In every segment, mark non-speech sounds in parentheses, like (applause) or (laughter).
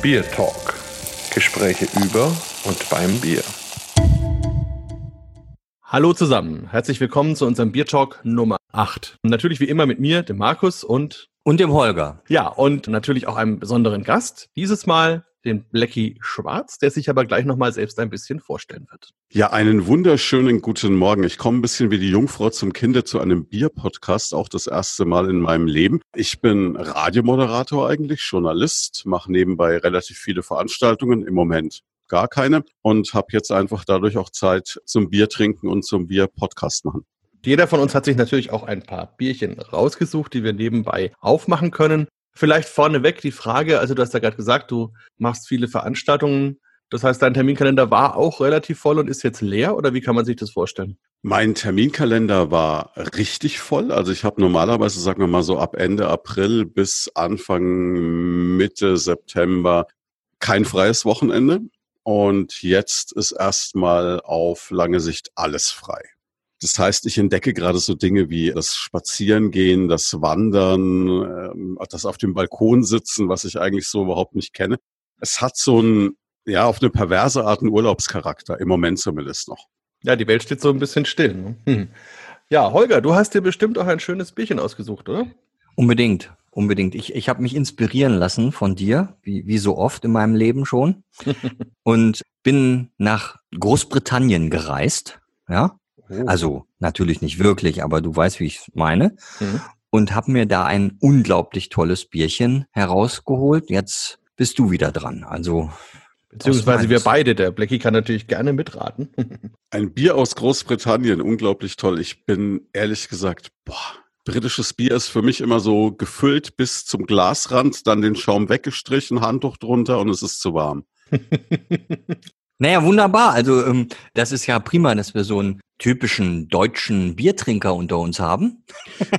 Bier Talk. Gespräche über und beim Bier. Hallo zusammen, herzlich willkommen zu unserem Bier Talk Nummer 8. Natürlich wie immer mit mir, dem Markus und und dem Holger. Ja, und natürlich auch einem besonderen Gast. Dieses Mal den Blackie Schwarz, der sich aber gleich nochmal selbst ein bisschen vorstellen wird. Ja, einen wunderschönen guten Morgen. Ich komme ein bisschen wie die Jungfrau zum Kinde zu einem Bier-Podcast, auch das erste Mal in meinem Leben. Ich bin Radiomoderator eigentlich, Journalist, mache nebenbei relativ viele Veranstaltungen, im Moment gar keine und habe jetzt einfach dadurch auch Zeit zum Bier trinken und zum Bier-Podcast machen. Jeder von uns hat sich natürlich auch ein paar Bierchen rausgesucht, die wir nebenbei aufmachen können. Vielleicht vorneweg die Frage, also du hast ja gerade gesagt, du machst viele Veranstaltungen. Das heißt, dein Terminkalender war auch relativ voll und ist jetzt leer oder wie kann man sich das vorstellen? Mein Terminkalender war richtig voll. Also ich habe normalerweise, sagen wir mal so ab Ende April bis Anfang Mitte September kein freies Wochenende. Und jetzt ist erstmal auf lange Sicht alles frei. Das heißt, ich entdecke gerade so Dinge wie das Spazierengehen, das Wandern, ähm, das auf dem Balkon sitzen, was ich eigentlich so überhaupt nicht kenne. Es hat so ein, ja, auf eine perverse Art einen Urlaubscharakter, im Moment zumindest noch. Ja, die Welt steht so ein bisschen still. Ne? Hm. Ja, Holger, du hast dir bestimmt auch ein schönes Bierchen ausgesucht, oder? Unbedingt, unbedingt. Ich, ich habe mich inspirieren lassen von dir, wie, wie so oft in meinem Leben schon. (laughs) und bin nach Großbritannien gereist, ja, Oh. Also natürlich nicht wirklich, aber du weißt, wie ich meine. Mhm. Und habe mir da ein unglaublich tolles Bierchen herausgeholt. Jetzt bist du wieder dran. Also Beziehungsweise wir beide, der Blackie kann natürlich gerne mitraten. (laughs) Ein Bier aus Großbritannien, unglaublich toll. Ich bin ehrlich gesagt, boah, britisches Bier ist für mich immer so gefüllt bis zum Glasrand, dann den Schaum weggestrichen, Handtuch drunter und es ist zu warm. (laughs) Naja, wunderbar. Also ähm, das ist ja prima, dass wir so einen typischen deutschen Biertrinker unter uns haben.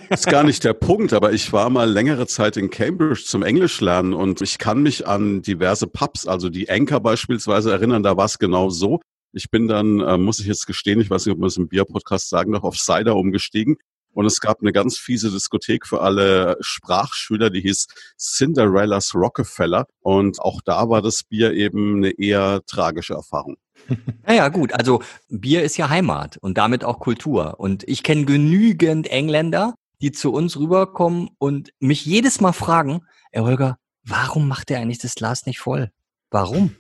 Ist gar nicht der Punkt, aber ich war mal längere Zeit in Cambridge zum Englisch lernen und ich kann mich an diverse Pubs, also die Anchor beispielsweise erinnern, da war es genau so. Ich bin dann, äh, muss ich jetzt gestehen, ich weiß nicht, ob man es im Bierpodcast sagen darf, auf Cider umgestiegen und es gab eine ganz fiese Diskothek für alle Sprachschüler, die hieß Cinderella's Rockefeller. Und auch da war das Bier eben eine eher tragische Erfahrung. (laughs) Naja, gut, also Bier ist ja Heimat und damit auch Kultur. Und ich kenne genügend Engländer, die zu uns rüberkommen und mich jedes Mal fragen, Herr Holger, warum macht er eigentlich das Glas nicht voll? Warum?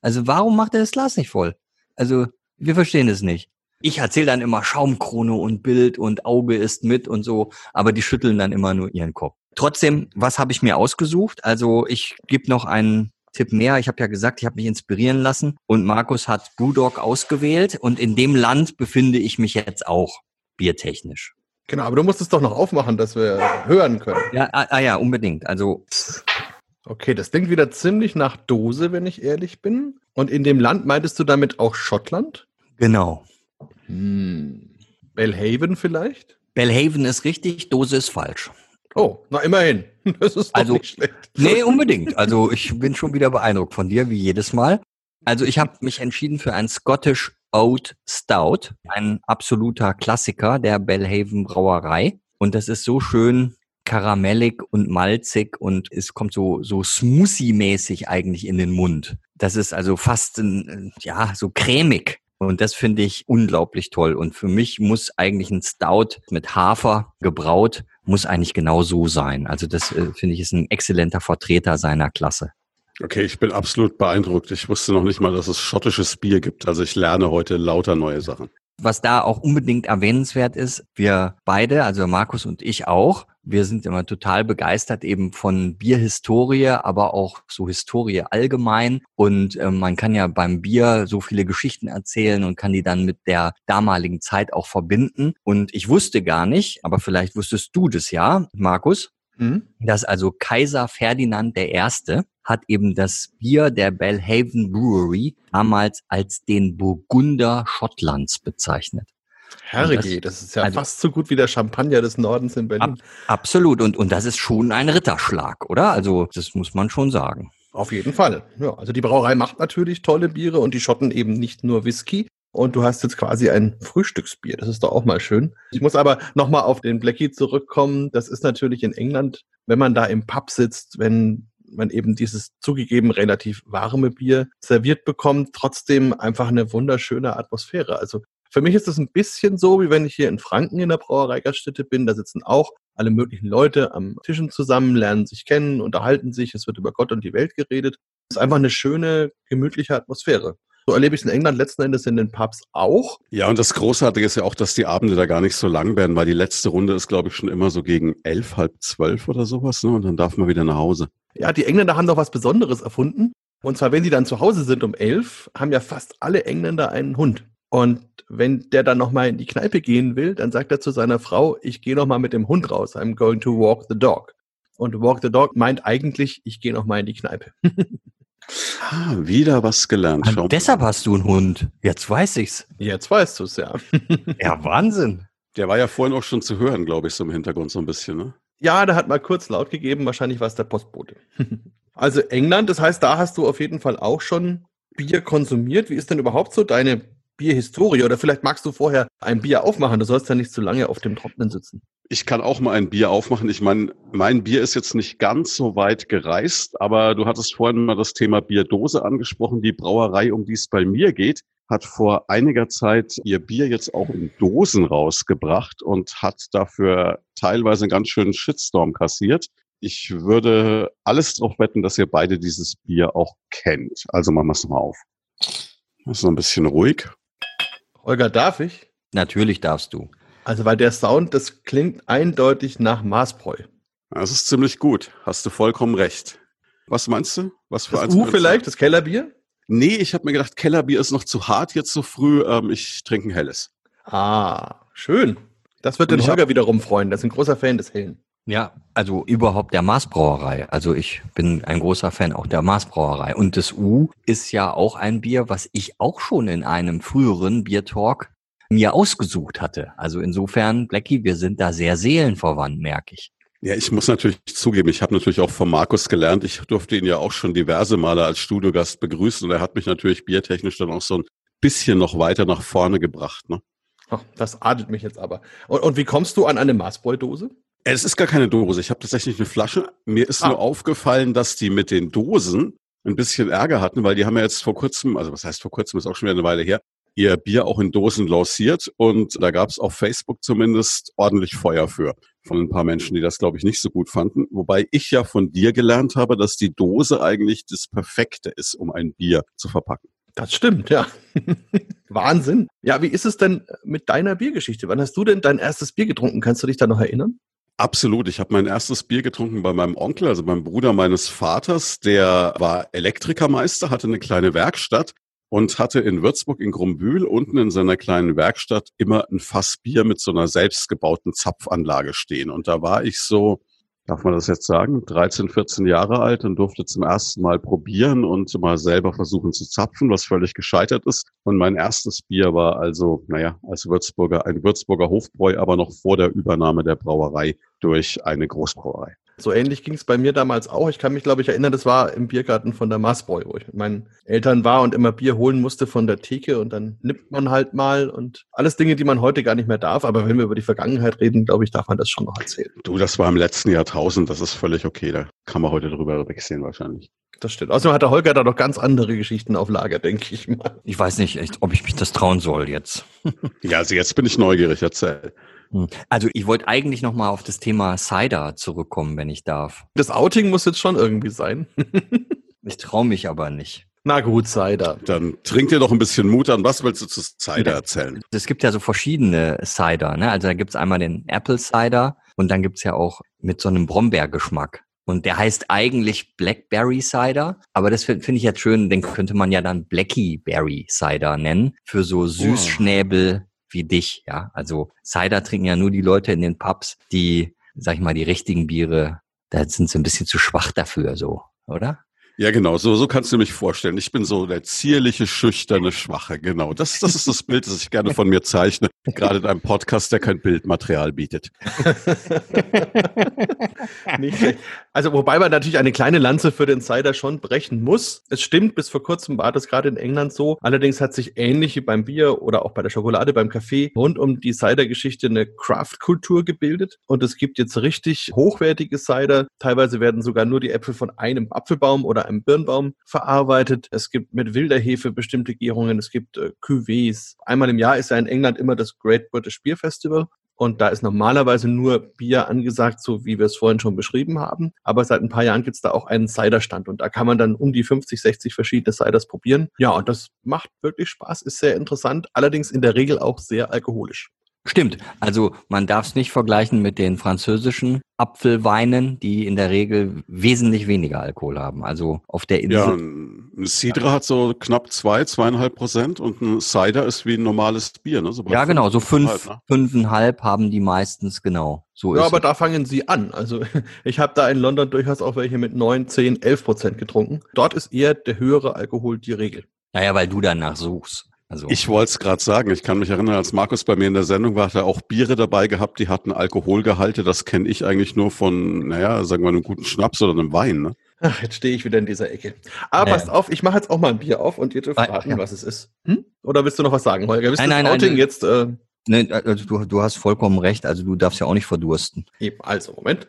Also warum macht er das Glas nicht voll? Also wir verstehen es nicht. Ich erzähle dann immer Schaumkrone und Bild und Auge ist mit und so, aber die schütteln dann immer nur ihren Kopf. Trotzdem, was habe ich mir ausgesucht? Also ich gebe noch einen Tipp mehr. Ich habe ja gesagt, ich habe mich inspirieren lassen und Markus hat Brewdog ausgewählt und in dem Land befinde ich mich jetzt auch biertechnisch. Genau, aber du musst es doch noch aufmachen, dass wir hören können. Ja, ah, ah ja, unbedingt. Also Okay, das klingt wieder ziemlich nach Dose, wenn ich ehrlich bin. Und in dem Land meintest du damit auch Schottland? Genau. Hm. Bellhaven vielleicht? Bellhaven ist richtig, Dose ist falsch. Oh, na immerhin. (laughs) Das ist doch also, nicht schlecht. Nee, unbedingt. Also ich bin schon wieder beeindruckt von dir, wie jedes Mal. Also ich habe mich entschieden für ein Scottish Oat Stout, ein absoluter Klassiker der Bellhaven Brauerei. Und das ist so schön karamellig und malzig und es kommt so, so smoothie-mäßig eigentlich in den Mund. Das ist also fast, ein, ja, so cremig. Und das finde ich unglaublich toll. Und für mich muss eigentlich ein Stout mit Hafer gebraut, muss eigentlich genau so sein. Also das äh, finde ich ist ein exzellenter Vertreter seiner Klasse. Okay, ich bin absolut beeindruckt. Ich wusste noch nicht mal, dass es schottisches Bier gibt. Also ich lerne heute lauter neue Sachen. Was da auch unbedingt erwähnenswert ist, wir beide, also Markus und ich auch, wir sind immer total begeistert eben von Bierhistorie, aber auch so Historie allgemein. Und äh, man kann ja beim Bier so viele Geschichten erzählen und kann die dann mit der damaligen Zeit auch verbinden. Und ich wusste gar nicht, aber vielleicht wusstest du das ja, Markus, mhm. dass also Kaiser Ferdinand I hat eben das Bier der Belhaven Brewery damals als den Burgunder Schottlands bezeichnet. Herrje, das, das, ist ja also, fast so gut wie der Champagner des Nordens in Berlin. Ab, absolut. Und, und das ist schon ein Ritterschlag, oder? Also, das muss man schon sagen. Auf jeden Fall. Ja, also die Brauerei macht natürlich tolle Biere und die Schotten eben nicht nur Whisky. Und du hast jetzt quasi ein Frühstücksbier. Das ist doch auch mal schön. Ich muss aber nochmal auf den Blackie zurückkommen. Das ist natürlich in England, wenn man da im Pub sitzt, wenn man eben dieses zugegeben relativ warme Bier serviert bekommt, trotzdem einfach eine wunderschöne Atmosphäre. Also für mich ist das ein bisschen so, wie wenn ich hier in Franken in der Brauerei Gaststätte bin. Da sitzen auch alle möglichen Leute am Tischen zusammen, lernen sich kennen, unterhalten sich, es wird über Gott und die Welt geredet. Es ist einfach eine schöne, gemütliche Atmosphäre. So erlebe ich es in England letzten Endes in den Pubs auch. Ja, und das Großartige ist ja auch, dass die Abende da gar nicht so lang werden, weil die letzte Runde ist, glaube ich, schon immer so gegen elf, halb zwölf oder sowas, ne? Und dann darf man wieder nach Hause. Ja, die Engländer haben doch was Besonderes erfunden. Und zwar, wenn sie dann zu Hause sind um elf, haben ja fast alle Engländer einen Hund. Und wenn der dann nochmal in die Kneipe gehen will, dann sagt er zu seiner Frau, ich gehe nochmal mit dem Hund raus. I'm going to walk the dog. Und walk the dog meint eigentlich, ich gehe nochmal in die Kneipe. (laughs) Ah, wieder was gelernt. Und deshalb hast du einen Hund. Jetzt weiß ich's. Jetzt weißt du's, ja. (laughs) ja, Wahnsinn. Der war ja vorhin auch schon zu hören, glaube ich, so im Hintergrund so ein bisschen, ne? Ja, der hat mal kurz laut gegeben, wahrscheinlich war es der Postbote. (laughs) also England, das heißt, da hast du auf jeden Fall auch schon Bier konsumiert. Wie ist denn überhaupt so deine Bierhistorie? Oder vielleicht magst du vorher ein Bier aufmachen, du sollst ja nicht zu lange auf dem Trocknen sitzen. Ich kann auch mal ein Bier aufmachen. Ich meine, mein Bier ist jetzt nicht ganz so weit gereist, aber du hattest vorhin mal das Thema Bierdose angesprochen. Die Brauerei, um die es bei mir geht, hat vor einiger Zeit ihr Bier jetzt auch in Dosen rausgebracht und hat dafür teilweise einen ganz schönen Shitstorm kassiert. Ich würde alles darauf wetten, dass ihr beide dieses Bier auch kennt. Also machen wir es mal auf. Das ist noch ein bisschen ruhig. Holger, darf ich? Natürlich darfst du. Also, weil der Sound, das klingt eindeutig nach Maßbräu. Das ist ziemlich gut. Hast du vollkommen recht. Was meinst du? Was für das? U vielleicht, das Kellerbier? Nee, ich habe mir gedacht, Kellerbier ist noch zu hart jetzt so früh. Ähm, ich trinke ein helles. Ah, schön. Das wird den Holger wiederum freuen. Das ist ein großer Fan des Hellen. Ja, also überhaupt der Maßbrauerei. Also ich bin ein großer Fan auch der Maßbrauerei. Und das U ist ja auch ein Bier, was ich auch schon in einem früheren Biertalk mir ausgesucht hatte. Also insofern, Blackie, wir sind da sehr seelenverwandt, merke ich. Ja, ich muss natürlich zugeben, ich habe natürlich auch von Markus gelernt. Ich durfte ihn ja auch schon diverse Male als Studiogast begrüßen und er hat mich natürlich biertechnisch dann auch so ein bisschen noch weiter nach vorne gebracht. Ne? Ach, das adelt mich jetzt aber. Und, und wie kommst du an eine Maßbräudose? Es ist gar keine Dose. Ich habe tatsächlich eine Flasche. Mir ist ah. nur aufgefallen, dass die mit den Dosen ein bisschen Ärger hatten, weil die haben ja jetzt vor kurzem, also was heißt vor kurzem, ist auch schon wieder eine Weile her, ihr Bier auch in Dosen lanciert und da gab es auf Facebook zumindest ordentlich Feuer für von ein paar Menschen, die das, glaube ich, nicht so gut fanden. Wobei ich ja von dir gelernt habe, dass die Dose eigentlich das Perfekte ist, um ein Bier zu verpacken. Das stimmt, ja. (laughs) Wahnsinn. Ja, wie ist es denn mit deiner Biergeschichte? Wann hast du denn dein erstes Bier getrunken? Kannst du dich da noch erinnern? Absolut. Ich habe mein erstes Bier getrunken bei meinem Onkel, also beim Bruder meines Vaters. Der war Elektrikermeister, hatte eine kleine Werkstatt und hatte in Würzburg in Grumbühl unten in seiner kleinen Werkstatt immer ein Fass Bier mit so einer selbstgebauten Zapfanlage stehen. Und da war ich so, darf man das jetzt sagen, 13, 14 Jahre alt und durfte zum ersten Mal probieren und mal selber versuchen zu zapfen, was völlig gescheitert ist. Und mein erstes Bier war also, naja, als Würzburger, ein Würzburger Hofbräu, aber noch vor der Übernahme der Brauerei durch eine Großbrauerei. So ähnlich ging es bei mir damals auch. Ich kann mich, glaube ich, erinnern, das war im Biergarten von der Maßbräu, wo ich mit meinen Eltern war und immer Bier holen musste von der Theke und dann nimmt man halt mal und alles Dinge, die man heute gar nicht mehr darf. Aber wenn wir über die Vergangenheit reden, glaube ich, darf man das schon noch erzählen. Du, das war im letzten Jahrtausend, das ist völlig okay. Da kann man heute drüber wegsehen wahrscheinlich. Das stimmt. Außerdem hat der Holger da noch ganz andere Geschichten auf Lager, denke ich mal. Ich weiß nicht, ob ich mich das trauen soll jetzt. ja, also jetzt bin ich neugierig, erzähl. Hm. Also ich wollte eigentlich noch mal auf das Thema Cider zurückkommen, wenn ich darf. Das Outing muss jetzt schon irgendwie sein. (laughs) ich traue mich aber nicht. Na gut, Cider. Dann trink dir doch ein bisschen Mut an. Was willst du zu Cider erzählen? Es gibt ja so verschiedene Cider. Ne? Also da gibt's einmal den Apple Cider und dann gibt's ja auch mit so einem Brombeergeschmack. Und der heißt eigentlich Blackberry Cider, aber das finde find ich jetzt schön, den könnte man ja dann Blackie Berry Cider nennen, für so Süßschnäbel wie dich, ja. Also Cider trinken ja nur die Leute in den Pubs, die, sag ich mal, die richtigen Biere, da sind sie ein bisschen zu schwach dafür, so, oder? Ja, genau, so, so kannst du mich vorstellen. Ich bin so der zierliche, schüchterne, schwache, genau. Das, das ist das Bild, das ich gerne von mir zeichne, gerade in einem Podcast, der kein Bildmaterial bietet. (laughs) Nicht schlecht. Also, wobei man natürlich eine kleine Lanze für den Cider schon brechen muss. Es stimmt, bis vor kurzem war das gerade in England so. Allerdings hat sich ähnlich wie beim Bier oder auch bei der Schokolade, beim Kaffee rund um die Cider-Geschichte eine Craft-Kultur gebildet. Und es gibt jetzt richtig hochwertige Cider. Teilweise werden sogar nur die Äpfel von einem Apfelbaum oder einem Birnbaum verarbeitet. Es gibt mit wilder Hefe bestimmte Gärungen. Es gibt äh, Cuvées. Einmal im Jahr ist ja in England immer das Great British Beer Festival. Und da ist normalerweise nur Bier angesagt, so wie wir es vorhin schon beschrieben haben. Aber seit ein paar Jahren gibt es da auch einen Cider-Stand und da kann man dann um die 50, 60 verschiedene Ciders probieren. Ja, und das macht wirklich Spaß, ist sehr interessant, allerdings in der Regel auch sehr alkoholisch. Stimmt. Also man darf es nicht vergleichen mit den französischen Apfelweinen, die in der Regel wesentlich weniger Alkohol haben. Also auf der Insel. Ja, ein Cidre hat so knapp zwei, zweieinhalb Prozent und ein Cider ist wie ein normales Bier. Ne? So ja, genau. So fünf, ne? fünfeinhalb haben die meistens genau. So ja, aber es. da fangen sie an. Also (laughs) ich habe da in London durchaus auch welche mit neun, zehn, elf Prozent getrunken. Dort ist eher der höhere Alkohol die Regel. Naja, weil du danach suchst. Also ich wollte es gerade sagen. Ich kann mich erinnern, als Markus bei mir in der Sendung war, hat er auch Biere dabei gehabt, die hatten Alkoholgehalte. Das kenne ich eigentlich nur von, naja, sagen wir einem guten Schnaps oder einem Wein. Ne? Ach, jetzt stehe ich wieder in dieser Ecke. Aber äh. passt auf, ich mache jetzt auch mal ein Bier auf und ihr dürft raten, ja. was es ist. Hm? Oder willst du noch was sagen, Holger? Bist nein, nein, Outing nein, jetzt? Äh nein, also du, du hast vollkommen recht. Also du darfst ja auch nicht verdursten. Eben, also, Moment.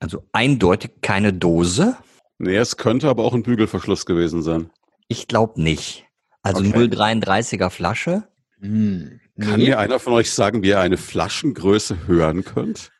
Also eindeutig keine Dose. Nee, es könnte aber auch ein Bügelverschluss gewesen sein. Ich glaube nicht. Also okay. 0,33er Flasche. Hm. Kann nee. mir einer von euch sagen, wie ihr eine Flaschengröße hören könnt?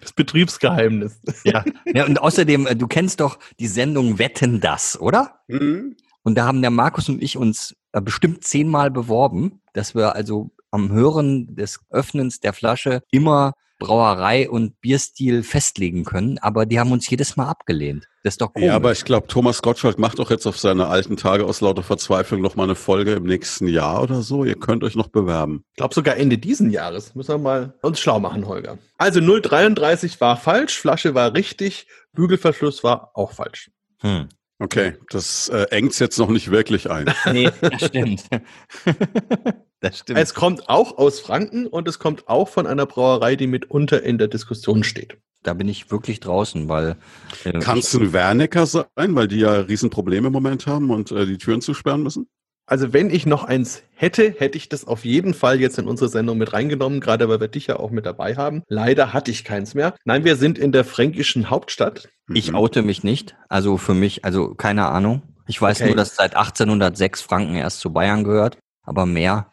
Das Betriebsgeheimnis. Ja. ja, und außerdem, äh, du kennst doch die Sendung Wetten das, oder? Mhm. Und da haben der Markus und ich uns äh, bestimmt zehnmal beworben, dass wir also am Hören des Öffnens der Flasche immer Brauerei und Bierstil festlegen können, aber die haben uns jedes Mal abgelehnt. Das ist doch komisch. Ja, aber ich glaube, Thomas Gottschalk macht doch jetzt auf seine alten Tage aus lauter Verzweiflung noch mal eine Folge im nächsten Jahr oder so. Ihr könnt euch noch bewerben. Ich glaube sogar Ende diesen Jahres. Müssen wir mal uns schlau machen, Holger. Also 033 war falsch, Flasche war richtig, Bügelverschluss war auch falsch. Hm. Okay, das äh, engt's jetzt noch nicht wirklich ein. nee, das stimmt. (laughs) das stimmt. Es kommt auch aus Franken und es kommt auch von einer Brauerei, die mitunter in der Diskussion steht. Da bin ich wirklich draußen, weil. Äh, Kannst du ein Wernecker sein, weil die ja Riesenprobleme im Moment haben und äh, die Türen zusperren müssen? Also wenn ich noch eins hätte, hätte ich das auf jeden Fall jetzt in unsere Sendung mit reingenommen, gerade weil wir dich ja auch mit dabei haben. Leider hatte ich keins mehr. Nein, wir sind in der fränkischen Hauptstadt. Ich mhm. oute mich nicht. Also für mich, also keine Ahnung. Ich weiß okay. nur, dass seit 1806 Franken erst zu Bayern gehört, aber mehr.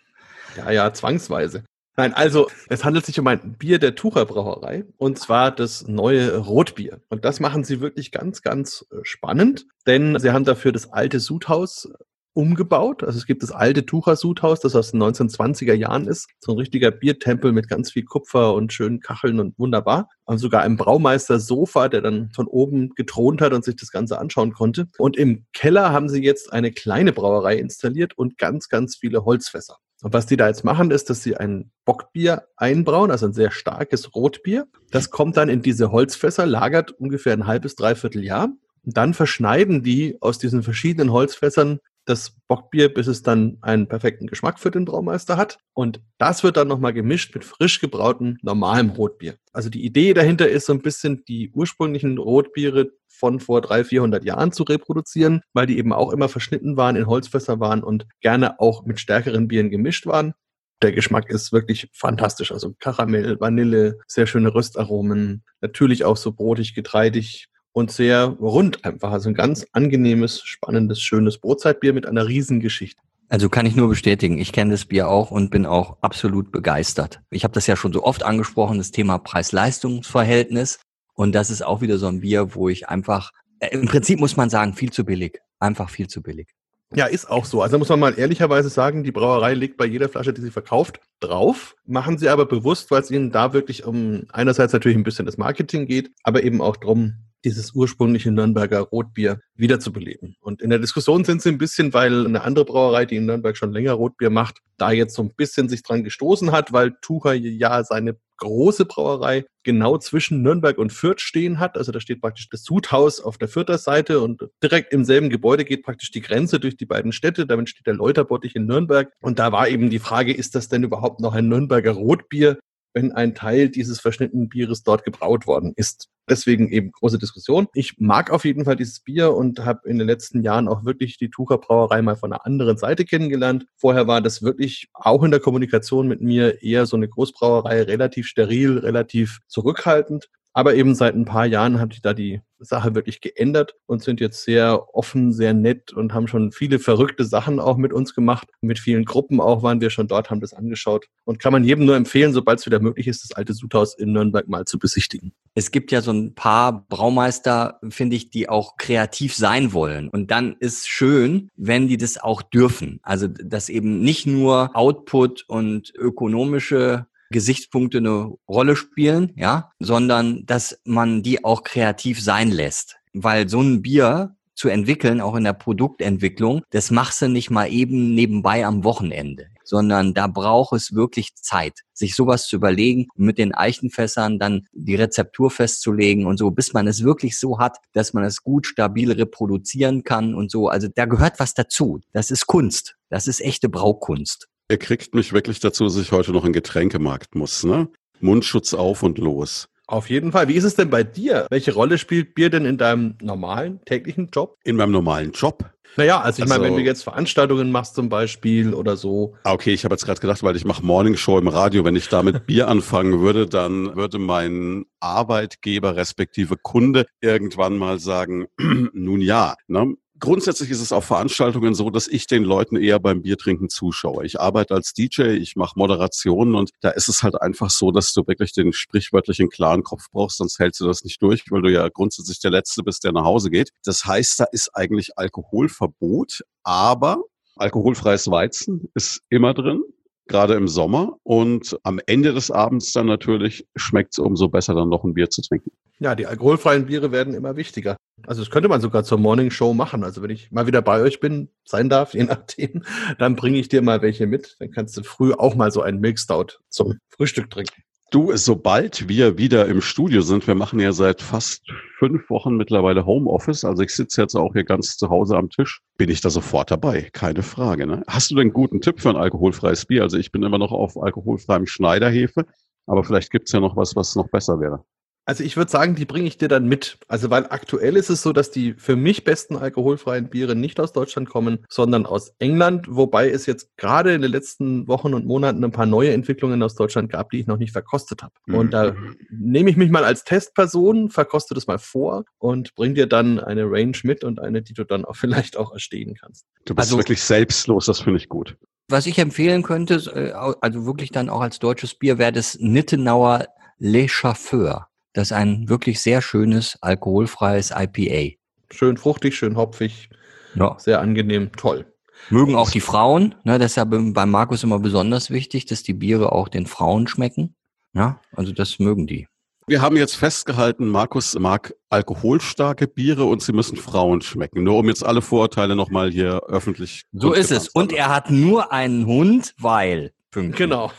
Ja, ja, zwangsweise. Nein, also es handelt sich um ein Bier der Tucher Brauerei und zwar das neue Rotbier. Und das machen sie wirklich ganz, ganz äh, spannend, denn sie haben dafür das alte Sudhaus umgebaut. Also es gibt das alte Tucher-Sudhaus, das aus den 1920er Jahren ist. So ein richtiger Biertempel mit ganz viel Kupfer und schönen Kacheln und wunderbar. Und sogar ein Braumeister-Sofa, der dann von oben getront hat und sich das Ganze anschauen konnte. Und im Keller haben sie jetzt eine kleine Brauerei installiert und ganz, ganz viele Holzfässer. Und was die da jetzt machen, ist, dass sie ein Bockbier einbrauen, also ein sehr starkes Rotbier. Das kommt dann in diese Holzfässer, lagert ungefähr ein halbes, dreiviertel Jahr. Und dann verschneiden die aus diesen verschiedenen Holzfässern das Bockbier, bis es dann einen perfekten Geschmack für den Braumeister hat. Und das wird dann nochmal gemischt mit frisch gebrautem normalem Rotbier. Also die Idee dahinter ist so ein bisschen die ursprünglichen Rotbiere von vor 300, 400 Jahren zu reproduzieren, weil die eben auch immer verschnitten waren, in Holzfässer waren und gerne auch mit stärkeren Bieren gemischt waren. Der Geschmack ist wirklich fantastisch. Also Karamell, Vanille, sehr schöne Röstaromen, natürlich auch so brotig, getreidig, und sehr rund einfach. Also ein ganz angenehmes, spannendes, schönes Brotzeitbier mit einer Riesengeschichte. Also kann ich nur bestätigen, ich kenne das Bier auch und bin auch absolut begeistert. Ich habe das ja schon so oft angesprochen, das Thema Preis-Leistungs-Verhältnis. Und das ist auch wieder so ein Bier, wo ich einfach, äh, im Prinzip muss man sagen, viel zu billig. Einfach viel zu billig. Ja, ist auch so. Also muss man mal ehrlicherweise sagen, die Brauerei legt bei jeder Flasche, die sie verkauft, drauf. Machen sie aber bewusst, weil es ihnen da wirklich um einerseits natürlich ein bisschen das Marketing geht, aber eben auch darum, dieses ursprüngliche Nürnberger Rotbier wiederzubeleben. Und in der Diskussion sind sie ein bisschen, weil eine andere Brauerei, die in Nürnberg schon länger Rotbier macht, da jetzt so ein bisschen sich dran gestoßen hat, weil Tucher ja seine große Brauerei genau zwischen Nürnberg und Fürth stehen hat. Also da steht praktisch das Sudhaus auf der Fürther Seite und direkt im selben Gebäude geht praktisch die Grenze durch die beiden Städte. Damit steht der Läuterbottich in Nürnberg. Und da war eben die Frage, ist das denn überhaupt noch ein Nürnberger Rotbier? Wenn ein Teil dieses verschnittenen Bieres dort gebraut worden ist. Deswegen eben große Diskussion. Ich mag auf jeden Fall dieses Bier und habe in den letzten Jahren auch wirklich die Tucher Brauerei mal von einer anderen Seite kennengelernt. Vorher war das wirklich auch in der Kommunikation mit mir eher so eine Großbrauerei, relativ steril, relativ zurückhaltend. Aber eben seit ein paar Jahren hat sich da die Sache wirklich geändert und sind jetzt sehr offen, sehr nett und haben schon viele verrückte Sachen auch mit uns gemacht. Mit vielen Gruppen auch waren wir schon dort, haben das angeschaut und kann man jedem nur empfehlen, sobald es wieder möglich ist, das alte Sudhaus in Nürnberg mal zu besichtigen. Es gibt ja so ein paar Braumeister, finde ich, die auch kreativ sein wollen. Und dann ist schön, wenn die das auch dürfen. Also, dass eben nicht nur Output und ökonomische Gesichtspunkte eine Rolle spielen, ja, sondern dass man die auch kreativ sein lässt. Weil so ein Bier zu entwickeln, auch in der Produktentwicklung, das machst du nicht mal eben nebenbei am Wochenende, sondern da braucht es wirklich Zeit, sich sowas zu überlegen und mit den Eichenfässern dann die Rezeptur festzulegen und so, bis man es wirklich so hat, dass man es gut stabil reproduzieren kann und so. Also da gehört was dazu. Das ist Kunst. Das ist echte Braukunst. Ihr kriegt mich wirklich dazu, dass ich heute noch in den Getränkemarkt muss, ne? Mundschutz auf und los. Auf jeden Fall. Wie ist es denn bei dir? Welche Rolle spielt Bier denn in deinem normalen täglichen Job? In meinem normalen Job? Naja, also ich also, meine, wenn du jetzt Veranstaltungen machst zum Beispiel oder so. Ah, okay, ich habe jetzt gerade gedacht, weil ich mache Morning Show im Radio. Wenn ich da mit Bier (laughs) anfangen würde, dann würde mein Arbeitgeber respektive Kunde irgendwann mal sagen, (clears throat) nun ja, ne? Grundsätzlich ist es auf Veranstaltungen so, dass ich den Leuten eher beim Biertrinken zuschaue. Ich arbeite als DJ, ich mache Moderationen und da ist es halt einfach so, dass du wirklich den sprichwörtlichen klaren Kopf brauchst, sonst hältst du das nicht durch, weil du ja grundsätzlich der Letzte bist, der nach Hause geht. Das heißt, da ist eigentlich Alkoholverbot, aber alkoholfreies Weizen ist immer drin gerade im Sommer. Und am Ende des Abends dann natürlich schmeckt es umso besser, dann noch ein Bier zu trinken. Ja, die alkoholfreien Biere werden immer wichtiger. Also das könnte man sogar zur Morning Show machen. Also wenn ich mal wieder bei euch bin, sein darf, (laughs) je nachdem, dann bringe ich dir mal welche mit. Dann kannst du früh auch mal so einen Milk Stout zum Frühstück trinken. Du, sobald wir wieder im Studio sind, wir machen ja seit fast fünf Wochen mittlerweile Homeoffice, also ich sitze jetzt auch hier ganz zu Hause am Tisch, bin ich da sofort dabei, keine Frage. Ne? Hast du denn einen guten Tipp für ein alkoholfreies Bier? Also ich bin immer noch auf alkoholfreiem Schneiderhefe, aber vielleicht gibt's ja noch was, was noch besser wäre. Also ich würde sagen, die bringe ich dir dann mit. Also weil aktuell ist es so, dass die für mich besten alkoholfreien Biere nicht aus Deutschland kommen, sondern aus England, wobei es jetzt gerade in den letzten Wochen und Monaten ein paar neue Entwicklungen aus Deutschland gab, die ich noch nicht verkostet habe. Mhm. Und da nehme ich mich mal als Testperson, verkoste das mal vor und bring dir dann eine Range mit und eine, die du dann auch (laughs) vielleicht auch erstehen kannst. Du bist also, wirklich selbstlos, das finde ich gut. Was ich empfehlen könnte, äh, also wirklich dann auch als deutsches Bier, wäre das Nittenauer Le Chauffeur. Das ist ein wirklich sehr schönes, alkoholfreies IPA. Schön fruchtig, schön hopfig. Ja. Sehr angenehm, toll. Mögen auch die Frauen, ne, das ist ja bei Markus immer besonders wichtig, dass die Biere auch den Frauen schmecken. Ja, also das mögen die. Wir haben jetzt festgehalten, Markus mag alkoholstarke Biere und sie müssen Frauen schmecken. Nur um jetzt alle Vorurteile nochmal hier öffentlich. So ist es. Und er hat nur einen Hund, weil. Pünktlich. Genau.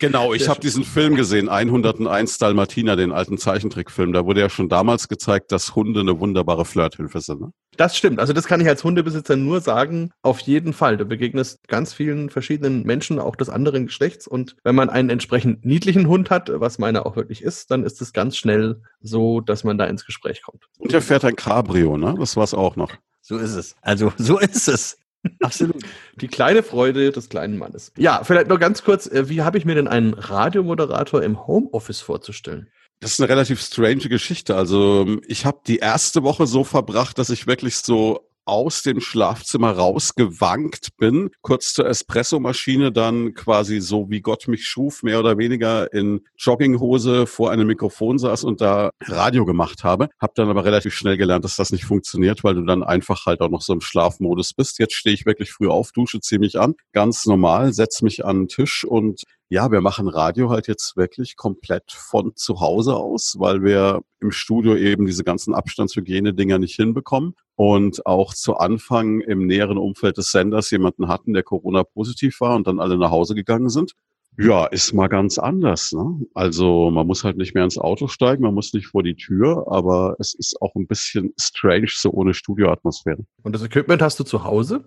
Genau, ich habe diesen Film gesehen, 101 Dalmatiner, den alten Zeichentrickfilm. Da wurde ja schon damals gezeigt, dass Hunde eine wunderbare Flirthilfe sind. Ne? Das stimmt. Also das kann ich als Hundebesitzer nur sagen. Auf jeden Fall. Du begegnest ganz vielen verschiedenen Menschen, auch des anderen Geschlechts. Und wenn man einen entsprechend niedlichen Hund hat, was meiner auch wirklich ist, dann ist es ganz schnell so, dass man da ins Gespräch kommt. Und er fährt ein Cabrio, ne? Das war's auch noch. So ist es. Also so ist es. Absolut. Die kleine Freude des kleinen Mannes. Ja, vielleicht noch ganz kurz, äh, wie habe ich mir denn einen Radiomoderator im Homeoffice vorzustellen? Das ist eine relativ strange Geschichte. Also ich habe die erste Woche so verbracht, dass ich wirklich so aus dem Schlafzimmer rausgewankt bin, kurz zur Espressomaschine, dann quasi so wie Gott mich schuf, mehr oder weniger in Jogginghose vor einem Mikrofon saß und da Radio gemacht habe. Hab dann aber relativ schnell gelernt, dass das nicht funktioniert, weil du dann einfach halt auch noch so im Schlafmodus bist. Jetzt stehe ich wirklich früh auf, dusche, ziehe mich an, ganz normal, setz mich an den Tisch und ja, wir machen Radio halt jetzt wirklich komplett von zu Hause aus, weil wir im Studio eben diese ganzen Abstandshygiene-Dinger nicht hinbekommen und auch zu Anfang im näheren Umfeld des Senders jemanden hatten, der Corona-positiv war und dann alle nach Hause gegangen sind. Ja, ist mal ganz anders. Ne? Also man muss halt nicht mehr ins Auto steigen, man muss nicht vor die Tür, aber es ist auch ein bisschen strange so ohne Studioatmosphäre. Und das Equipment hast du zu Hause?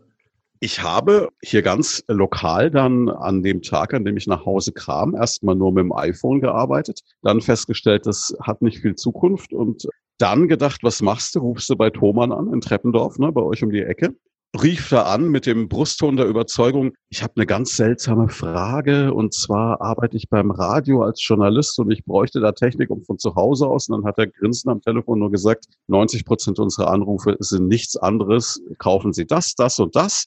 Ich habe hier ganz lokal dann an dem Tag, an dem ich nach Hause kam, erstmal nur mit dem iPhone gearbeitet, dann festgestellt, das hat nicht viel Zukunft und dann gedacht, was machst du? Rufst du bei Thomann an in Treppendorf, ne, bei euch um die Ecke rief da an mit dem Brustton der Überzeugung, ich habe eine ganz seltsame Frage und zwar arbeite ich beim Radio als Journalist und ich bräuchte da Technik um von zu Hause aus. Und dann hat er grinsend am Telefon nur gesagt, 90 Prozent unserer Anrufe sind nichts anderes. Kaufen Sie das, das und das.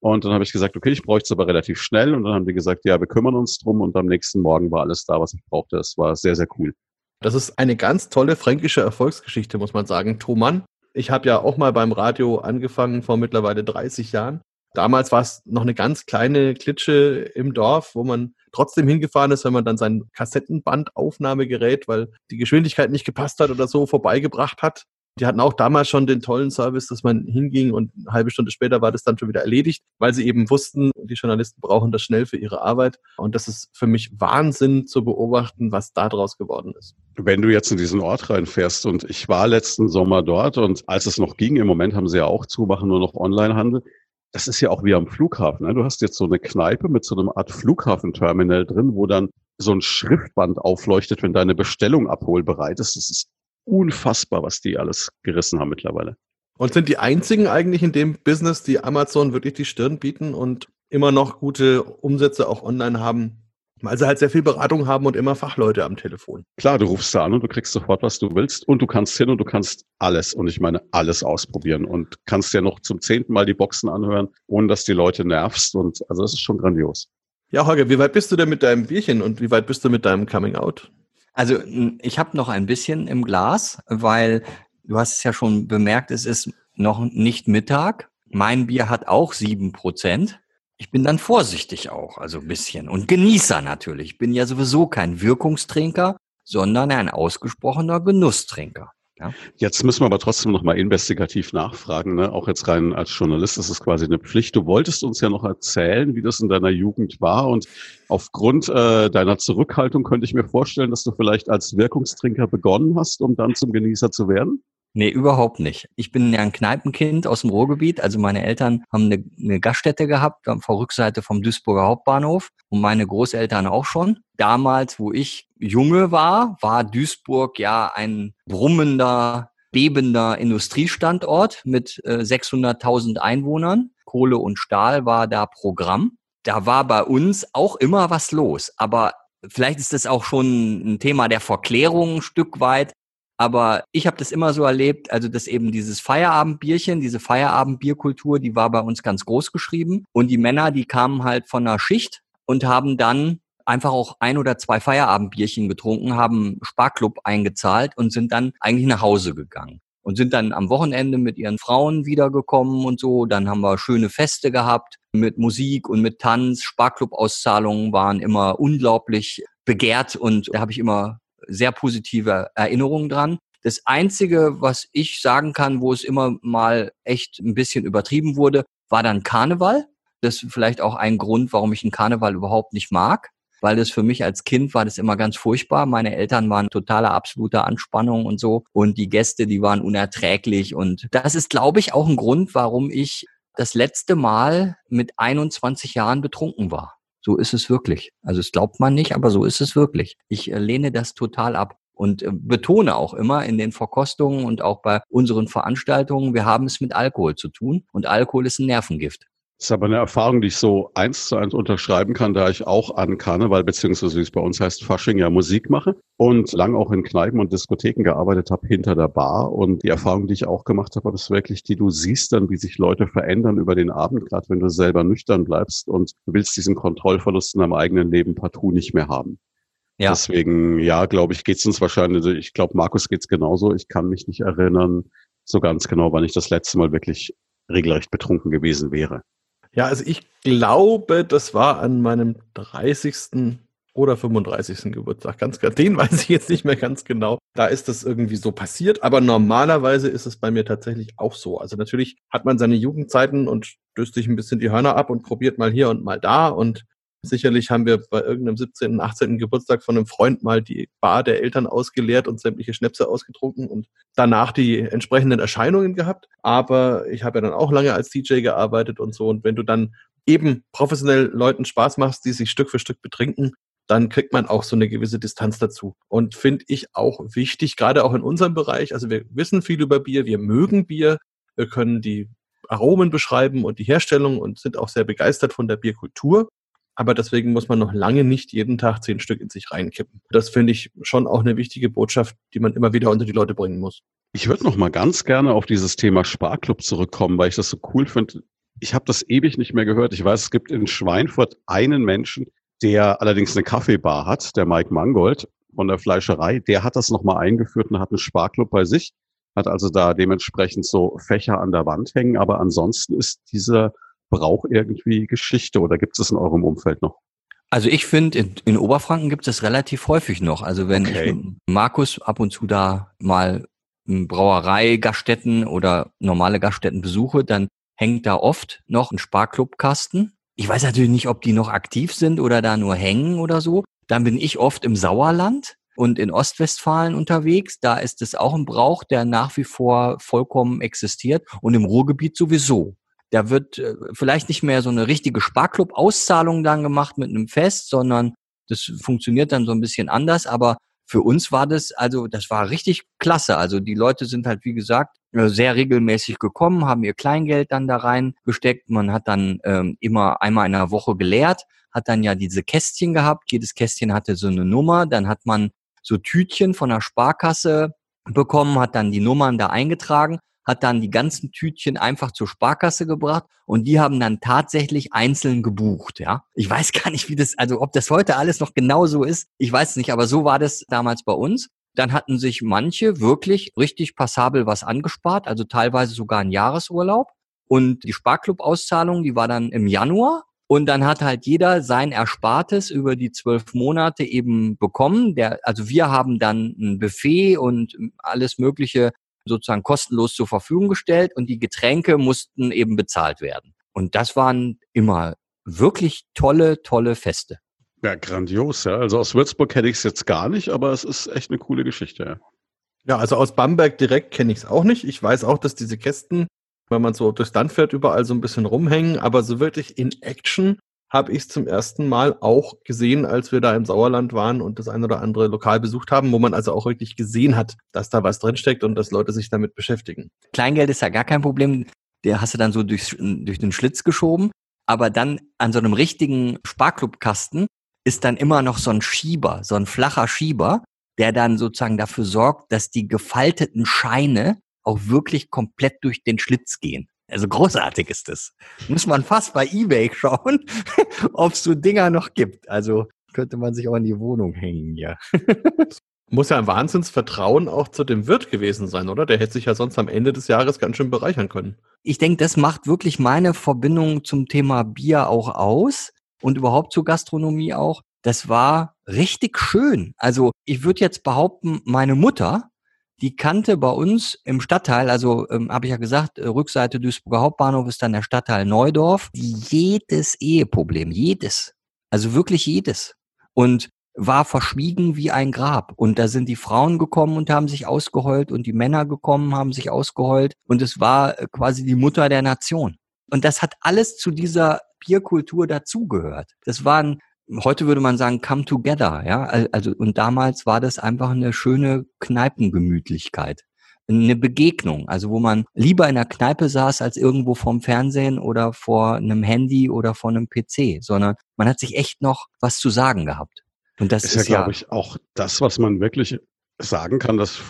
Und dann habe ich gesagt, okay, ich bräuchte es aber relativ schnell. Und dann haben die gesagt, ja, wir kümmern uns drum. Und am nächsten Morgen war alles da, was ich brauchte. Es war sehr, sehr cool. Das ist eine ganz tolle fränkische Erfolgsgeschichte, muss man sagen. Thomann ich habe ja auch mal beim Radio angefangen vor mittlerweile 30 Jahren. Damals war es noch eine ganz kleine Klitsche im Dorf, wo man trotzdem hingefahren ist, wenn man dann sein Kassettenbandaufnahmegerät, weil die Geschwindigkeit nicht gepasst hat oder so, vorbeigebracht hat. Die hatten auch damals schon den tollen Service, dass man hinging und eine halbe Stunde später war das dann schon wieder erledigt, weil sie eben wussten, die Journalisten brauchen das schnell für ihre Arbeit. Und das ist für mich Wahnsinn zu beobachten, was da draus geworden ist. Wenn du jetzt in diesen Ort reinfährst und ich war letzten Sommer dort und als es noch ging, im Moment haben sie ja auch zu, machen nur noch Onlinehandel. Das ist ja auch wie am Flughafen. Ne? Du hast jetzt so eine Kneipe mit so einem Art Flughafenterminal drin, wo dann so ein Schriftband aufleuchtet, wenn deine Bestellung abholbereit ist. Das ist unfassbar, was die alles gerissen haben mittlerweile. Und sind die einzigen eigentlich in dem Business, die Amazon wirklich die Stirn bieten und immer noch gute Umsätze auch online haben, weil sie halt sehr viel Beratung haben und immer Fachleute am Telefon. Klar, du rufst da an und du kriegst sofort, was du willst und du kannst hin und du kannst alles und ich meine alles ausprobieren und kannst ja noch zum zehnten Mal die Boxen anhören, ohne dass die Leute nervst und also das ist schon grandios. Ja, Holger, wie weit bist du denn mit deinem Bierchen und wie weit bist du mit deinem Coming Out? Also ich habe noch ein bisschen im Glas, weil du hast es ja schon bemerkt, es ist noch nicht Mittag. Mein Bier hat auch sieben Prozent. Ich bin dann vorsichtig auch, also ein bisschen. Und Genießer natürlich. Ich bin ja sowieso kein Wirkungstrinker, sondern ein ausgesprochener Genusstrinker. Ja. Jetzt müssen wir aber trotzdem noch mal investigativ nachfragen, ne? auch jetzt rein als Journalist, das ist quasi eine Pflicht. Du wolltest uns ja noch erzählen, wie das in deiner Jugend war und aufgrund äh, deiner Zurückhaltung könnte ich mir vorstellen, dass du vielleicht als Wirkungstrinker begonnen hast, um dann zum Genießer zu werden? Nee, überhaupt nicht. Ich bin ja ein Kneipenkind aus dem Ruhrgebiet. Also meine Eltern haben eine, eine Gaststätte gehabt auf der Rückseite vom Duisburger Hauptbahnhof und meine Großeltern auch schon. Damals, wo ich junge war, war Duisburg ja ein brummender, bebender Industriestandort mit äh, 600.000 Einwohnern. Kohle und Stahl war da Programm. Da war bei uns auch immer was los. Aber vielleicht ist das auch schon ein Thema der Verklärung ein Stück weit. Aber ich habe das immer so erlebt, also dass eben dieses Feierabendbierchen, diese Feierabendbierkultur, die war bei uns ganz groß geschrieben. Und die Männer, die kamen halt von der Schicht und haben dann einfach auch ein oder zwei Feierabendbierchen getrunken, haben Sparklub eingezahlt und sind dann eigentlich nach Hause gegangen und sind dann am Wochenende mit ihren Frauen wiedergekommen und so. Dann haben wir schöne Feste gehabt mit Musik und mit Tanz. Sparklub-Auszahlungen waren immer unglaublich begehrt und da habe ich immer sehr positive Erinnerungen dran. Das Einzige, was ich sagen kann, wo es immer mal echt ein bisschen übertrieben wurde, war dann Karneval. Das ist vielleicht auch ein Grund, warum ich einen Karneval überhaupt nicht mag, weil das für mich als Kind war das immer ganz furchtbar. Meine Eltern waren totaler absoluter Anspannung und so und die Gäste, die waren unerträglich und das ist, glaube ich, auch ein Grund, warum ich das letzte Mal mit 21 Jahren betrunken war. So ist es wirklich. Also es glaubt man nicht, aber so ist es wirklich. Ich äh, lehne das total ab und äh, betone auch immer in den Verkostungen und auch bei unseren Veranstaltungen, wir haben es mit Alkohol zu tun und Alkohol ist ein Nervengift. Das ist aber eine Erfahrung, die ich so eins zu eins unterschreiben kann, da ich auch an Karneval, beziehungsweise wie es bei uns heißt, Fasching ja Musik mache und lang auch in Kneipen und Diskotheken gearbeitet habe hinter der Bar. Und die Erfahrung, die ich auch gemacht habe, ist wirklich die, du siehst dann, wie sich Leute verändern über den Abend, gerade wenn du selber nüchtern bleibst und du willst diesen Kontrollverlust in deinem eigenen Leben partout nicht mehr haben. Ja. Deswegen, ja, glaube ich, geht es uns wahrscheinlich, ich glaube, Markus geht es genauso. Ich kann mich nicht erinnern, so ganz genau, wann ich das letzte Mal wirklich regelrecht betrunken gewesen wäre. Ja, also ich glaube, das war an meinem 30. oder 35. Geburtstag. Ganz, den (laughs) weiß ich jetzt nicht mehr ganz genau. Da ist das irgendwie so passiert. Aber normalerweise ist es bei mir tatsächlich auch so. Also natürlich hat man seine Jugendzeiten und stößt sich ein bisschen die Hörner ab und probiert mal hier und mal da. Und Sicherlich haben wir bei irgendeinem 17., 18. Geburtstag von einem Freund mal die Bar der Eltern ausgeleert und sämtliche Schnäpse ausgetrunken und danach die entsprechenden Erscheinungen gehabt. Aber ich habe ja dann auch lange als DJ gearbeitet und so. Und wenn du dann eben professionell Leuten Spaß machst, die sich Stück für Stück betrinken, dann kriegt man auch so eine gewisse Distanz dazu. Und finde ich auch wichtig, gerade auch in unserem Bereich. Also wir wissen viel über Bier, wir mögen Bier, wir können die Aromen beschreiben und die Herstellung und sind auch sehr begeistert von der Bierkultur aber deswegen muss man noch lange nicht jeden Tag zehn Stück in sich reinkippen. Das finde ich schon auch eine wichtige Botschaft, die man immer wieder unter die Leute bringen muss. Ich würde noch mal ganz gerne auf dieses Thema Sparklub zurückkommen, weil ich das so cool finde. Ich habe das ewig nicht mehr gehört. Ich weiß, es gibt in Schweinfurt einen Menschen, der allerdings eine Kaffeebar hat, der Mike Mangold von der Fleischerei. Der hat das noch mal eingeführt und hat einen Sparklub bei sich, hat also da dementsprechend so Fächer an der Wand hängen. Aber ansonsten ist dieser braucht irgendwie Geschichte oder gibt es in eurem Umfeld noch? Also ich finde, in, in, Oberfranken gibt es relativ häufig noch. Also wenn okay. ich Markus ab und zu da mal Brauerei, Gaststätten oder normale Gaststätten besuche, dann hängt da oft noch ein Sparklubkasten. Ich weiß natürlich nicht, ob die noch aktiv sind oder da nur hängen oder so. Dann bin ich oft im Sauerland und in Ostwestfalen unterwegs. Da ist es auch ein Brauch, der nach wie vor vollkommen existiert und im Ruhrgebiet sowieso. Da wird äh, vielleicht nicht mehr so eine richtige Sparklub-Auszahlung dann gemacht mit einem Fest, sondern das funktioniert dann so ein bisschen anders. Aber für uns war das, also das war richtig klasse. Also die Leute sind halt, wie gesagt, äh, sehr regelmäßig gekommen, haben ihr Kleingeld dann da reingesteckt. Man hat dann ähm, immer einmal in der Woche geleert, hat dann ja diese Kästchen gehabt. Jedes Kästchen hatte so eine Nummer. Dann hat man so Tütchen von der Sparkasse bekommen, hat dann die Nummern da eingetragen hat dann die ganzen Tütchen einfach zur Sparkasse gebracht und die haben dann tatsächlich einzeln gebucht, ja. Ich weiß (laughs) gar nicht, wie das, also ob das heute alles noch genau so ist, ich weiß nicht, aber so war das damals bei uns. Dann hatten sich manche wirklich richtig passabel was angespart, also teilweise sogar ein Jahresurlaub. Und die Sparclub-Auszahlung, die war dann im Januar. Und dann hat halt jeder sein Erspartes über die zwölf Monate eben bekommen. Der, also wir haben dann ein Buffet und alles Mögliche sozusagen kostenlos zur Verfügung gestellt und die Getränke mussten eben bezahlt werden. Und das waren immer wirklich tolle, tolle Feste. Ja, grandios, ja. Also aus Würzburg kenne ich es jetzt gar nicht, aber es ist echt eine coole Geschichte, ja. Ja, also aus Bamberg direkt kenne ich es auch nicht. Ich weiß auch, dass diese Kästen, wenn man so durchs Land fährt, überall so ein bisschen rumhängen, aber so wirklich in Action habe ich es zum ersten Mal auch gesehen, als wir da im Sauerland waren und das ein oder andere Lokal besucht haben, wo man also auch wirklich gesehen hat, dass da was drinsteckt und dass Leute sich damit beschäftigen. Kleingeld ist ja gar kein Problem. Der hast du dann so durch, durch den Schlitz geschoben. Aber dann an so einem richtigen Sparklubkasten ist dann immer noch so ein Schieber, so ein flacher Schieber, der dann sozusagen dafür sorgt, dass die gefalteten Scheine auch wirklich komplett durch den Schlitz gehen. Also großartig ist das. Muss man fast bei eBay (laughs) schauen, ob es so Dinger noch gibt. Also könnte man sich auch in die Wohnung hängen, ja. (laughs) Muss ja ein Wahnsinnsvertrauen auch zu dem Wirt gewesen sein, oder? Der hätte sich ja sonst am Ende des Jahres ganz schön bereichern können. Ich denke, das macht wirklich meine Verbindung zum Thema Bier auch aus und überhaupt zur Gastronomie auch. Das war richtig schön. Also ich würde jetzt behaupten, meine Mutter die kannte bei uns im Stadtteil, also ähm, habe ich ja gesagt, äh, Rückseite Duisburger Hauptbahnhof ist dann der Stadtteil Neudorf, jedes Eheproblem, jedes, also wirklich jedes. Und war verschwiegen wie ein Grab. Und da sind die Frauen gekommen und haben sich ausgeheult und die Männer gekommen, haben sich ausgeheult. Und es war äh, quasi die Mutter der Nation. Und das hat alles zu dieser Bierkultur dazugehört. Das waren heute würde man sagen, come together, ja. Also, und damals war das einfach eine schöne Kneipengemütlichkeit. Eine Begegnung, also wo man lieber in der Kneipe saß als irgendwo vorm Fernsehen oder vor einem Handy oder vor einem PC, sondern man hat sich echt noch was zu sagen gehabt. Und das ist, ist ja, glaube ich, auch das, was man wirklich sagen kann, dass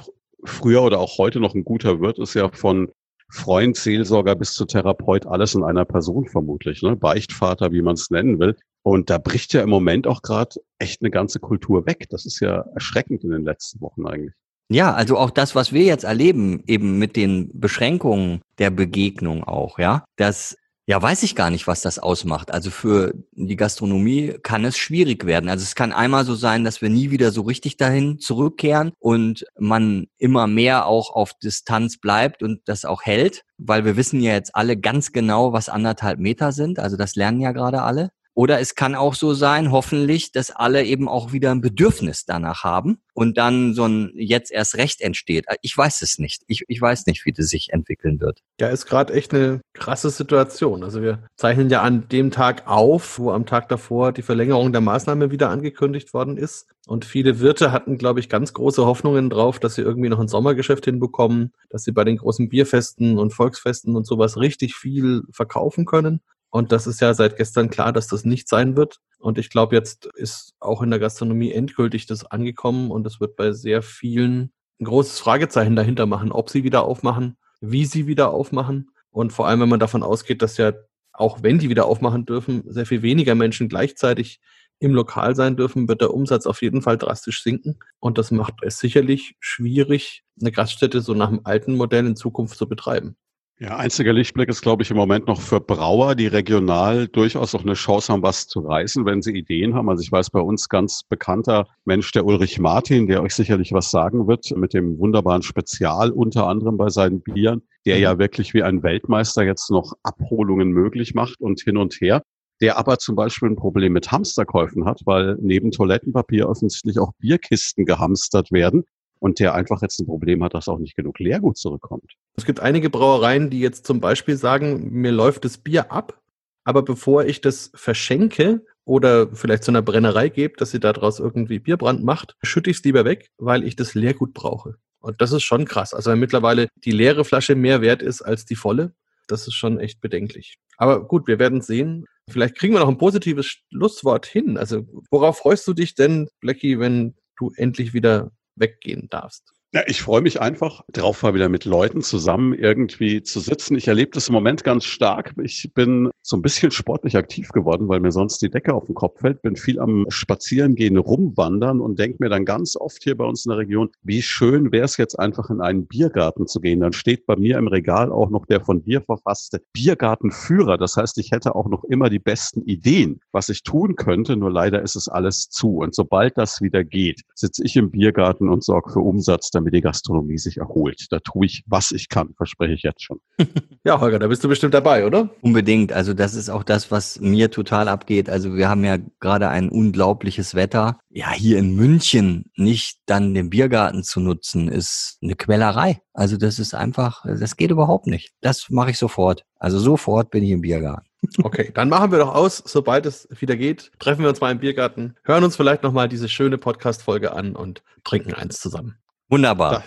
früher oder auch heute noch ein guter Wirt ist ja von Freund, Seelsorger bis zu Therapeut, alles in einer Person vermutlich, ne? Beichtvater, wie man es nennen will. Und da bricht ja im Moment auch gerade echt eine ganze Kultur weg. Das ist ja erschreckend in den letzten Wochen eigentlich. Ja, also auch das, was wir jetzt erleben, eben mit den Beschränkungen der Begegnung auch, ja, das ja, weiß ich gar nicht, was das ausmacht. Also für die Gastronomie kann es schwierig werden. Also es kann einmal so sein, dass wir nie wieder so richtig dahin zurückkehren und man immer mehr auch auf Distanz bleibt und das auch hält, weil wir wissen ja jetzt alle ganz genau, was anderthalb Meter sind. Also das lernen ja gerade alle. Oder es kann auch so sein, hoffentlich, dass alle eben auch wieder ein Bedürfnis danach haben und dann so ein jetzt erst recht entsteht. Ich weiß es nicht. Ich, ich weiß nicht, wie das sich entwickeln wird. Ja, ist gerade echt eine krasse Situation. Also wir zeichnen ja an dem Tag auf, wo am Tag davor die Verlängerung der Maßnahme wieder angekündigt worden ist. Und viele Wirte hatten, glaube ich, ganz große Hoffnungen drauf, dass sie irgendwie noch ein Sommergeschäft hinbekommen, dass sie bei den großen Bierfesten und Volksfesten und sowas richtig viel verkaufen können. Und das ist ja seit gestern klar, dass das nicht sein wird. Und ich glaube, jetzt ist auch in der Gastronomie endgültig das angekommen und es wird bei sehr vielen ein großes Fragezeichen dahinter machen, ob sie wieder aufmachen, wie sie wieder aufmachen. Und vor allem, wenn man davon ausgeht, dass ja auch wenn die wieder aufmachen dürfen, sehr viel weniger Menschen gleichzeitig im Lokal sein dürfen, wird der Umsatz auf jeden Fall drastisch sinken. Und das macht es sicherlich schwierig, eine Gaststätte so nach dem alten Modell in Zukunft zu betreiben. Ja, einziger Lichtblick ist, glaube ich, im Moment noch für Brauer, die regional durchaus auch eine Chance haben, was zu reißen, wenn sie Ideen haben. Also ich weiß bei uns ganz bekannter Mensch, der Ulrich Martin, der euch sicherlich was sagen wird, mit dem wunderbaren Spezial unter anderem bei seinen Bieren, der ja wirklich wie ein Weltmeister jetzt noch Abholungen möglich macht und hin und her der aber zum Beispiel ein Problem mit Hamsterkäufen hat, weil neben Toilettenpapier offensichtlich auch Bierkisten gehamstert werden und der einfach jetzt ein Problem hat, dass auch nicht genug Leergut zurückkommt. Es gibt einige Brauereien, die jetzt zum Beispiel sagen, mir läuft das Bier ab, aber bevor ich das verschenke oder vielleicht zu einer Brennerei gebe, dass sie daraus irgendwie Bierbrand macht, schütte ich es lieber weg, weil ich das Leergut brauche. Und das ist schon krass. Also wenn mittlerweile die leere Flasche mehr wert ist als die volle, das ist schon echt bedenklich. Aber gut, wir werden sehen. Vielleicht kriegen wir noch ein positives Schlusswort hin. Also worauf freust du dich denn, Blackie, wenn du endlich wieder weggehen darfst. Ja, ich freue mich einfach drauf, mal wieder mit Leuten zusammen irgendwie zu sitzen. Ich erlebe das im Moment ganz stark. Ich bin so ein bisschen sportlich aktiv geworden, weil mir sonst die Decke auf den Kopf fällt. Bin viel am Spazierengehen, rumwandern und denke mir dann ganz oft hier bei uns in der Region, wie schön wäre es jetzt einfach in einen Biergarten zu gehen. Dann steht bei mir im Regal auch noch der von dir verfasste Biergartenführer. Das heißt, ich hätte auch noch immer die besten Ideen, was ich tun könnte. Nur leider ist es alles zu. Und sobald das wieder geht, sitze ich im Biergarten und sorge für Umsatz damit die Gastronomie sich erholt. Da tue ich, was ich kann, verspreche ich jetzt schon. (laughs) ja, Holger, da bist du bestimmt dabei, oder? Unbedingt. Also das ist auch das, was mir total abgeht. Also wir haben ja gerade ein unglaubliches Wetter. Ja, hier in München nicht dann den Biergarten zu nutzen, ist eine Quellerei. Also das ist einfach, das geht überhaupt nicht. Das mache ich sofort. Also sofort bin ich im Biergarten. (laughs) Okay, dann machen wir doch aus, sobald es wieder geht. Treffen wir uns mal im Biergarten, hören uns vielleicht nochmal diese schöne Podcast-Folge an und trinken eins zusammen. Wunderbar. Ja,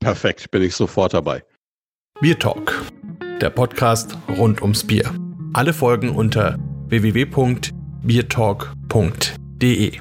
perfekt, bin ich sofort dabei. Bier Talk, der Podcast rund ums Bier. Alle Folgen unter www.biertalk.de.